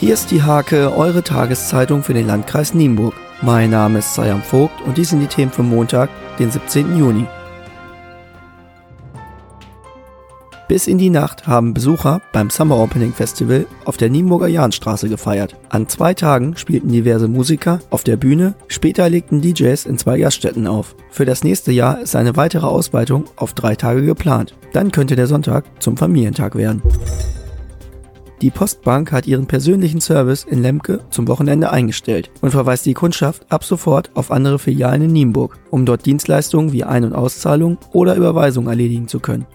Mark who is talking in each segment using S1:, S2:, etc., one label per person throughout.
S1: Hier ist die Hake, eure Tageszeitung für den Landkreis Nienburg. Mein Name ist Sayam Vogt und dies sind die Themen für Montag, den 17. Juni. Bis in die Nacht haben Besucher beim Summer Opening Festival auf der Nienburger Jahnstraße gefeiert. An zwei Tagen spielten diverse Musiker auf der Bühne, später legten DJs in zwei Gaststätten auf. Für das nächste Jahr ist eine weitere Ausweitung auf drei Tage geplant. Dann könnte der Sonntag zum Familientag werden. Die Postbank hat ihren persönlichen Service in Lemke zum Wochenende eingestellt und verweist die Kundschaft ab sofort auf andere Filialen in Nienburg, um dort Dienstleistungen wie Ein- und Auszahlung oder Überweisung erledigen zu können.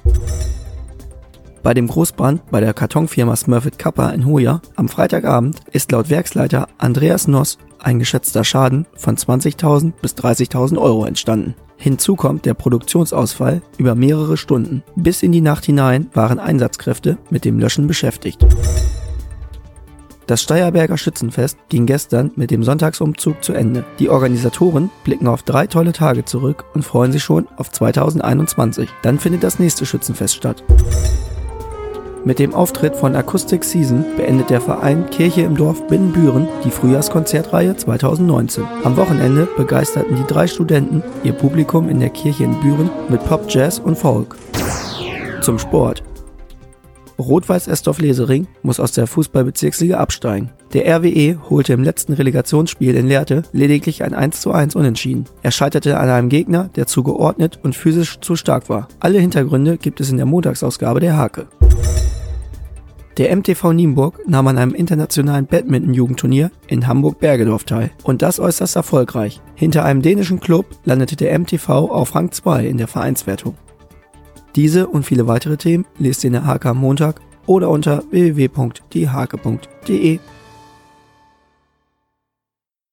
S1: Bei dem Großbrand bei der Kartonfirma Smurfit Kappa in Hoya am Freitagabend ist laut Werksleiter Andreas Noss ein geschätzter Schaden von 20.000 bis 30.000 Euro entstanden. Hinzu kommt der Produktionsausfall über mehrere Stunden. Bis in die Nacht hinein waren Einsatzkräfte mit dem Löschen beschäftigt. Das Steierberger Schützenfest ging gestern mit dem Sonntagsumzug zu Ende. Die Organisatoren blicken auf drei tolle Tage zurück und freuen sich schon auf 2021. Dann findet das nächste Schützenfest statt. Mit dem Auftritt von Acoustic Season beendet der Verein Kirche im Dorf Binnenbüren die Frühjahrskonzertreihe 2019. Am Wochenende begeisterten die drei Studenten ihr Publikum in der Kirche in Büren mit Pop, Jazz und Folk. Zum Sport. Rot-Weiß Estorf Lesering muss aus der Fußballbezirksliga absteigen. Der RWE holte im letzten Relegationsspiel in Lehrte lediglich ein 1:1 Unentschieden. Er scheiterte an einem Gegner, der zu geordnet und physisch zu stark war. Alle Hintergründe gibt es in der Montagsausgabe der Hake. Der MTV Nienburg nahm an einem internationalen Badminton-Jugendturnier in Hamburg-Bergedorf teil. Und das äußerst erfolgreich. Hinter einem dänischen Club landete der MTV auf Rang 2 in der Vereinswertung. Diese und viele weitere Themen lest ihr in der HK am Montag oder unter www.diehake.de.